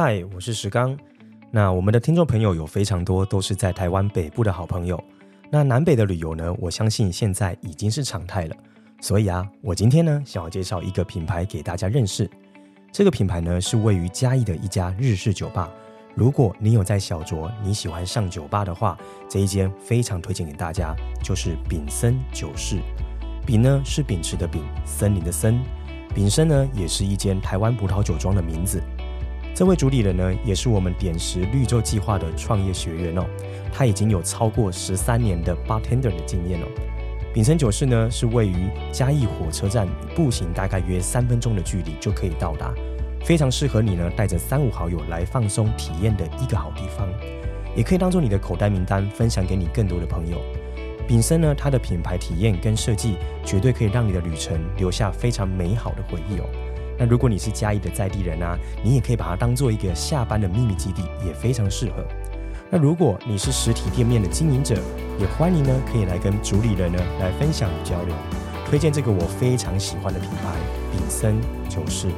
嗨，我是石刚。那我们的听众朋友有非常多都是在台湾北部的好朋友。那南北的旅游呢，我相信现在已经是常态了。所以啊，我今天呢想要介绍一个品牌给大家认识。这个品牌呢是位于嘉义的一家日式酒吧。如果你有在小酌，你喜欢上酒吧的话，这一间非常推荐给大家，就是丙森酒室。丙呢是秉持的丙，森林的森。丙森呢也是一间台湾葡萄酒庄的名字。这位主理人呢，也是我们点石绿洲计划的创业学员哦。他已经有超过十三年的 bartender 的经验哦。秉森酒室呢，是位于嘉义火车站，步行大概约三分钟的距离就可以到达，非常适合你呢带着三五好友来放松体验的一个好地方，也可以当做你的口袋名单，分享给你更多的朋友。秉森呢，它的品牌体验跟设计，绝对可以让你的旅程留下非常美好的回忆哦。那如果你是嘉义的在地人啊，你也可以把它当做一个下班的秘密基地，也非常适合。那如果你是实体店面的经营者，也欢迎呢，可以来跟主理人呢来分享与交流，推荐这个我非常喜欢的品牌秉森酒室。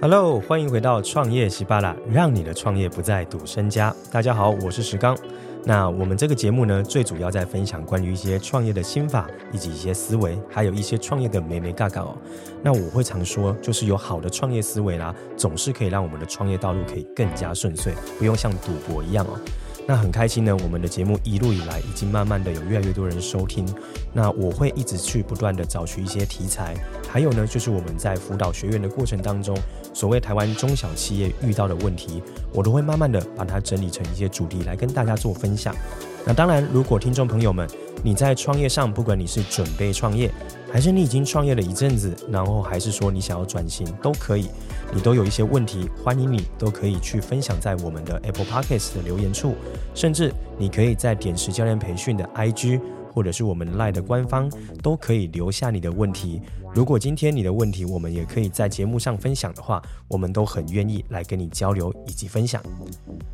Hello，欢迎回到创业喜巴拉，让你的创业不再赌身家。大家好，我是石刚。那我们这个节目呢，最主要在分享关于一些创业的心法，以及一些思维，还有一些创业的眉眉尬尬哦。那我会常说，就是有好的创业思维啦，总是可以让我们的创业道路可以更加顺遂，不用像赌博一样哦。那很开心呢，我们的节目一路以来已经慢慢的有越来越多人收听。那我会一直去不断的找取一些题材，还有呢，就是我们在辅导学员的过程当中。所谓台湾中小企业遇到的问题，我都会慢慢的把它整理成一些主题来跟大家做分享。那当然，如果听众朋友们你在创业上，不管你是准备创业，还是你已经创业了一阵子，然后还是说你想要转型，都可以，你都有一些问题，欢迎你都可以去分享在我们的 Apple Podcast 的留言处，甚至你可以在点石教练培训的 IG。或者是我们赖的官方都可以留下你的问题。如果今天你的问题我们也可以在节目上分享的话，我们都很愿意来跟你交流以及分享。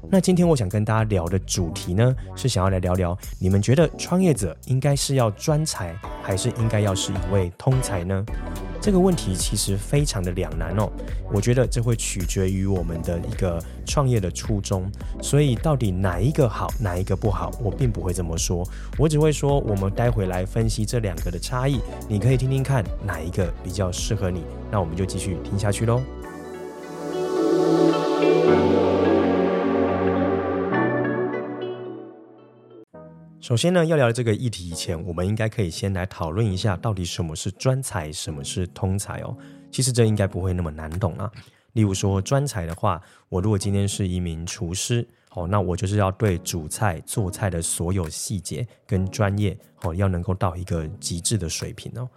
那今天我想跟大家聊的主题呢，是想要来聊聊，你们觉得创业者应该是要专才，还是应该要是一位通才呢？这个问题其实非常的两难哦，我觉得这会取决于我们的一个创业的初衷，所以到底哪一个好，哪一个不好，我并不会这么说，我只会说我们待会来分析这两个的差异，你可以听听看哪一个比较适合你，那我们就继续听下去喽。首先呢，要聊这个议题以前，我们应该可以先来讨论一下，到底什么是专才，什么是通才哦。其实这应该不会那么难懂啊。例如说专才的话，我如果今天是一名厨师，哦，那我就是要对煮菜、做菜的所有细节跟专业，哦，要能够到一个极致的水平哦。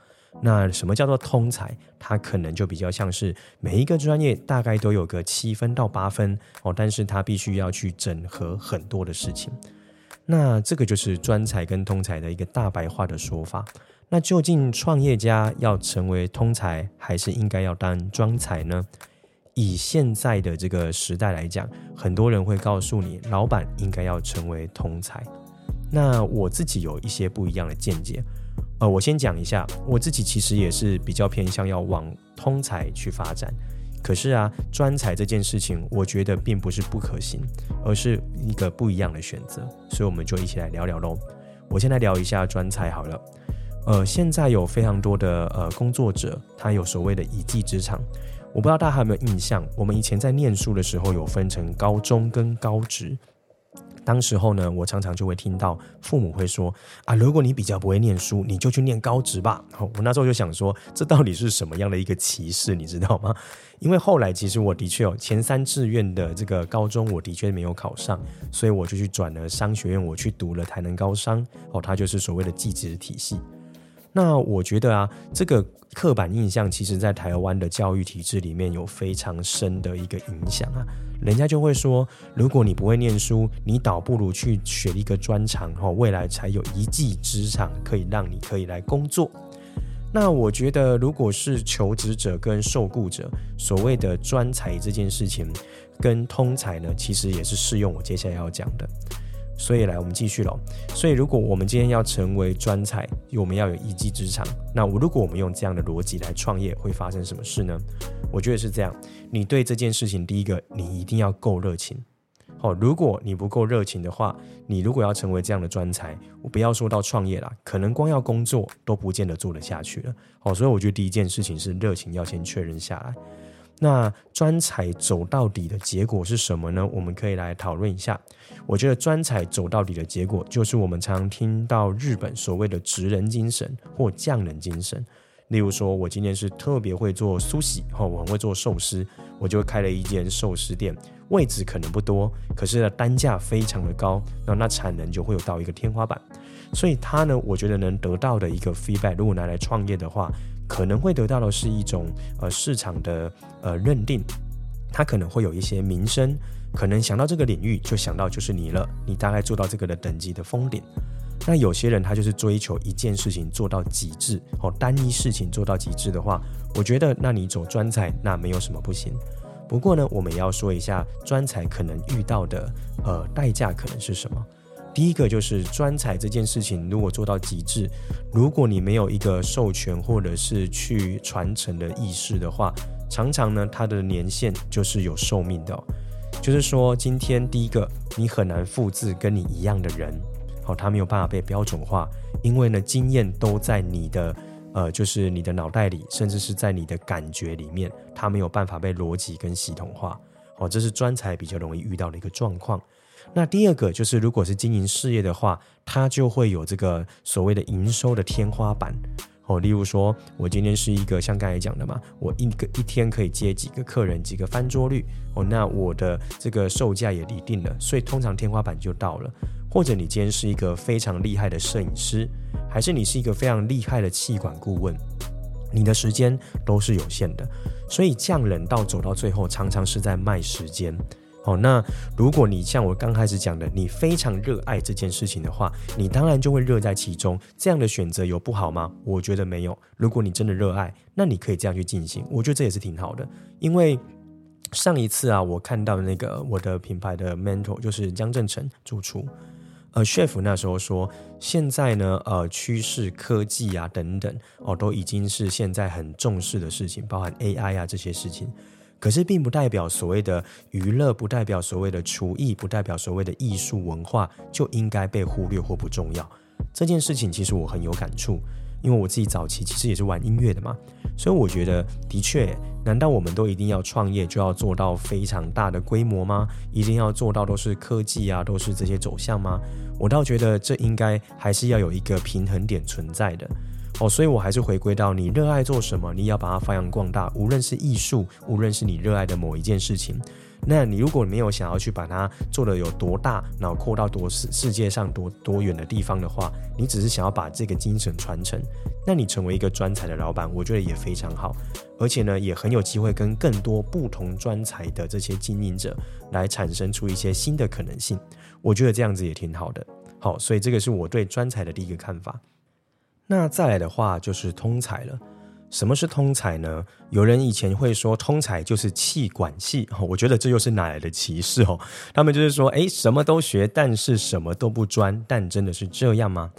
那什么叫做通才？它可能就比较像是每一个专业大概都有个七分到八分哦，但是它必须要去整合很多的事情。那这个就是专才跟通才的一个大白话的说法。那究竟创业家要成为通才，还是应该要当专才呢？以现在的这个时代来讲，很多人会告诉你，老板应该要成为通才。那我自己有一些不一样的见解。呃，我先讲一下，我自己其实也是比较偏向要往通才去发展。可是啊，专才这件事情，我觉得并不是不可行，而是一个不一样的选择。所以我们就一起来聊聊喽。我先来聊一下专才好了。呃，现在有非常多的呃工作者，他有所谓的一技之长。我不知道大家还有没有印象，我们以前在念书的时候，有分成高中跟高职。当时候呢，我常常就会听到父母会说啊，如果你比较不会念书，你就去念高职吧。我那时候就想说，这到底是什么样的一个歧视，你知道吗？因为后来其实我的确有前三志愿的这个高中，我的确没有考上，所以我就去转了商学院，我去读了台南高商，哦，它就是所谓的技职体系。那我觉得啊，这个刻板印象其实在台湾的教育体制里面有非常深的一个影响啊。人家就会说，如果你不会念书，你倒不如去学一个专长，哈，未来才有一技之长可以让你可以来工作。那我觉得，如果是求职者跟受雇者，所谓的专才这件事情跟通才呢，其实也是适用我接下来要讲的。所以来，我们继续喽。所以，如果我们今天要成为专才，我们要有一技之长。那我如果我们用这样的逻辑来创业，会发生什么事呢？我觉得是这样：你对这件事情，第一个，你一定要够热情。好，如果你不够热情的话，你如果要成为这样的专才，我不要说到创业啦，可能光要工作都不见得做得下去了。好，所以我觉得第一件事情是热情要先确认下来。那专才走到底的结果是什么呢？我们可以来讨论一下。我觉得专才走到底的结果，就是我们常常听到日本所谓的职人精神或匠人精神。例如说，我今天是特别会做寿司，哈，我很会做寿司，我就开了一间寿司店，位置可能不多，可是呢，单价非常的高，那那产能就会有到一个天花板。所以他呢，我觉得能得到的一个 feedback，如果拿来创业的话。可能会得到的是一种呃市场的呃认定，他可能会有一些名声，可能想到这个领域就想到就是你了，你大概做到这个的等级的封顶。那有些人他就是追求一件事情做到极致，哦，单一事情做到极致的话，我觉得那你走专才那没有什么不行。不过呢，我们也要说一下专才可能遇到的呃代价可能是什么。第一个就是专才这件事情，如果做到极致，如果你没有一个授权或者是去传承的意识的话，常常呢，它的年限就是有寿命的。就是说，今天第一个，你很难复制跟你一样的人，好，他没有办法被标准化，因为呢，经验都在你的呃，就是你的脑袋里，甚至是在你的感觉里面，它没有办法被逻辑跟系统化。好，这是专才比较容易遇到的一个状况。那第二个就是，如果是经营事业的话，它就会有这个所谓的营收的天花板哦。例如说，我今天是一个像刚才讲的嘛，我一个一天可以接几个客人，几个翻桌率哦，那我的这个售价也一定了，所以通常天花板就到了。或者你今天是一个非常厉害的摄影师，还是你是一个非常厉害的气管顾问，你的时间都是有限的，所以匠人到走到最后，常常是在卖时间。哦，那如果你像我刚开始讲的，你非常热爱这件事情的话，你当然就会乐在其中。这样的选择有不好吗？我觉得没有。如果你真的热爱，那你可以这样去进行，我觉得这也是挺好的。因为上一次啊，我看到那个我的品牌的 mentor 就是江正成主厨，呃，chef 那时候说，现在呢，呃，趋势科技啊等等，哦，都已经是现在很重视的事情，包含 AI 啊这些事情。可是，并不代表所谓的娱乐，不代表所谓的厨艺，不代表所谓的艺术文化就应该被忽略或不重要。这件事情其实我很有感触，因为我自己早期其实也是玩音乐的嘛，所以我觉得，的确，难道我们都一定要创业就要做到非常大的规模吗？一定要做到都是科技啊，都是这些走向吗？我倒觉得这应该还是要有一个平衡点存在的。哦，所以我还是回归到你热爱做什么，你要把它发扬光大。无论是艺术，无论是你热爱的某一件事情，那你如果没有想要去把它做得有多大，然后扩到多世世界上多多远的地方的话，你只是想要把这个精神传承，那你成为一个专才的老板，我觉得也非常好，而且呢，也很有机会跟更多不同专才的这些经营者来产生出一些新的可能性。我觉得这样子也挺好的。好，所以这个是我对专才的第一个看法。那再来的话就是通才了。什么是通才呢？有人以前会说通才就是气管系，我觉得这又是哪来的歧视哦？他们就是说，诶，什么都学，但是什么都不专。但真的是这样吗？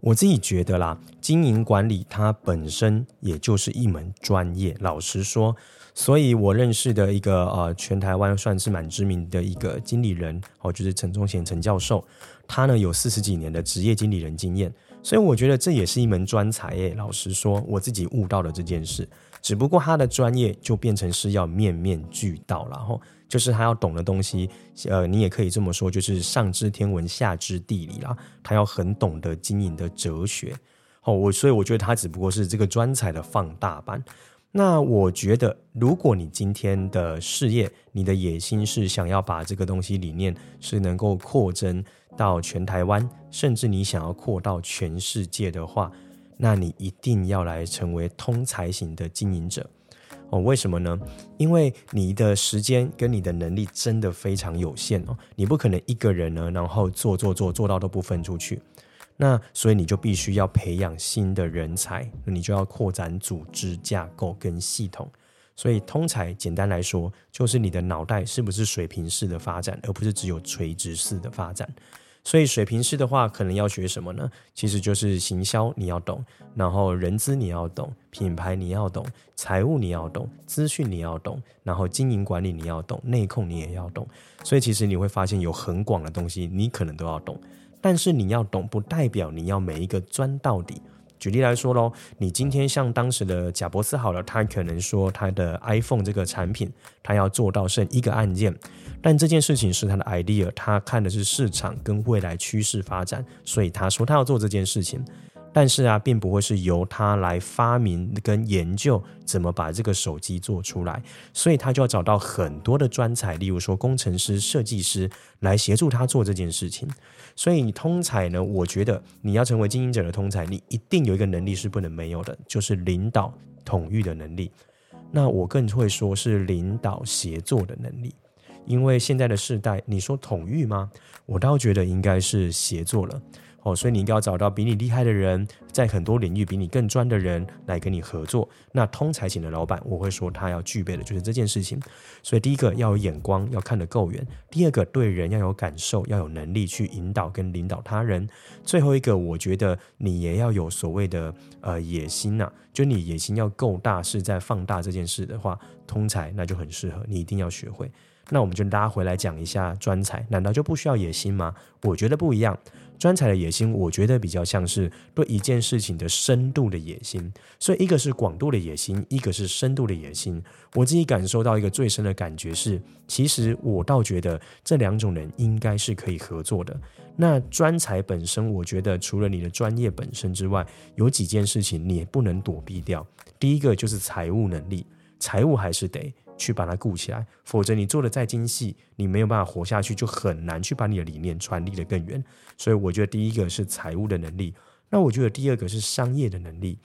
我自己觉得啦，经营管理它本身也就是一门专业。老实说，所以我认识的一个呃，全台湾算是蛮知名的一个经理人哦，就是陈忠贤陈教授，他呢有四十几年的职业经理人经验。所以我觉得这也是一门专才耶。老实说，我自己悟到了这件事，只不过他的专业就变成是要面面俱到，然后就是他要懂的东西，呃，你也可以这么说，就是上知天文，下知地理啦。他要很懂得经营的哲学。哦，我所以我觉得他只不过是这个专才的放大版。那我觉得，如果你今天的事业，你的野心是想要把这个东西理念是能够扩增到全台湾，甚至你想要扩到全世界的话，那你一定要来成为通才型的经营者哦。为什么呢？因为你的时间跟你的能力真的非常有限哦，你不可能一个人呢，然后做做做做到都不分出去。那所以你就必须要培养新的人才，你就要扩展组织架构跟系统。所以通才简单来说，就是你的脑袋是不是水平式的发展，而不是只有垂直式的发展。所以水平式的话，可能要学什么呢？其实就是行销你要懂，然后人资你要懂，品牌你要懂，财务你要懂，资讯你要懂，然后经营管理你要懂，内控你也要懂。所以其实你会发现有很广的东西，你可能都要懂。但是你要懂，不代表你要每一个钻到底。举例来说喽，你今天像当时的贾伯斯好了，他可能说他的 iPhone 这个产品，他要做到剩一个按键，但这件事情是他的 idea，他看的是市场跟未来趋势发展，所以他说他要做这件事情。但是啊，并不会是由他来发明跟研究怎么把这个手机做出来，所以他就要找到很多的专才，例如说工程师、设计师来协助他做这件事情。所以你通才呢，我觉得你要成为经营者的通才，你一定有一个能力是不能没有的，就是领导统御的能力。那我更会说是领导协作的能力，因为现在的世代，你说统御吗？我倒觉得应该是协作了。哦，所以你应该要找到比你厉害的人，在很多领域比你更专的人来跟你合作。那通才型的老板，我会说他要具备的就是这件事情。所以第一个要有眼光，要看得够远；第二个对人要有感受，要有能力去引导跟领导他人；最后一个，我觉得你也要有所谓的呃野心呐、就你野心要够大，是在放大这件事的话，通才那就很适合，你一定要学会。那我们就拉回来讲一下专才，难道就不需要野心吗？我觉得不一样。专才的野心，我觉得比较像是对一件事情的深度的野心，所以一个是广度的野心，一个是深度的野心。我自己感受到一个最深的感觉是，其实我倒觉得这两种人应该是可以合作的。那专才本身，我觉得除了你的专业本身之外，有几件事情你也不能躲避掉。第一个就是财务能力，财务还是得。去把它顾起来，否则你做的再精细，你没有办法活下去，就很难去把你的理念传递的更远。所以我觉得第一个是财务的能力，那我觉得第二个是商业的能力。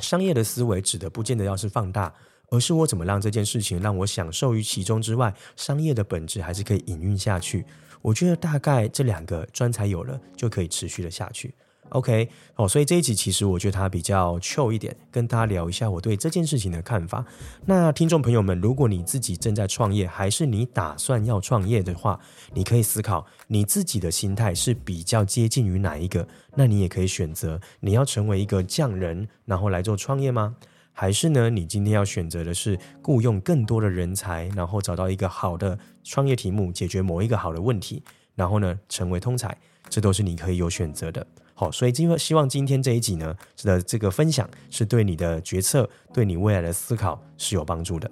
商业的思维指的不见得要是放大，而是我怎么让这件事情让我享受于其中之外，商业的本质还是可以营运下去。我觉得大概这两个专才有了，就可以持续的下去。OK，哦，所以这一集其实我觉得它比较 chill 一点，跟大家聊一下我对这件事情的看法。那听众朋友们，如果你自己正在创业，还是你打算要创业的话，你可以思考你自己的心态是比较接近于哪一个？那你也可以选择你要成为一个匠人，然后来做创业吗？还是呢，你今天要选择的是雇佣更多的人才，然后找到一个好的创业题目，解决某一个好的问题，然后呢，成为通才，这都是你可以有选择的。好，所以今希望今天这一集呢的这个分享是对你的决策、对你未来的思考是有帮助的。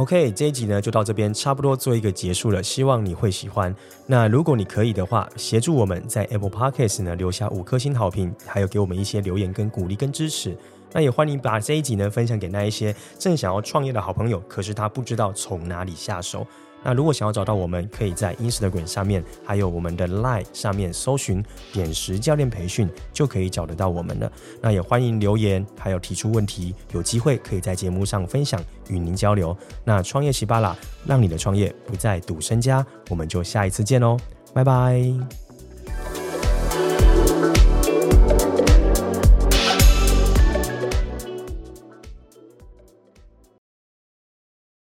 OK，这一集呢就到这边，差不多做一个结束了。希望你会喜欢。那如果你可以的话，协助我们在 Apple Podcast 呢留下五颗星好评，还有给我们一些留言跟鼓励跟支持。那也欢迎把这一集呢分享给那一些正想要创业的好朋友，可是他不知道从哪里下手。那如果想要找到我们，可以在 Instagram 上面，还有我们的 Line 上面搜寻点石教练培训，就可以找得到我们了。那也欢迎留言，还有提出问题，有机会可以在节目上分享，与您交流。那创业喜巴啦，让你的创业不再赌身家。我们就下一次见喽，拜拜。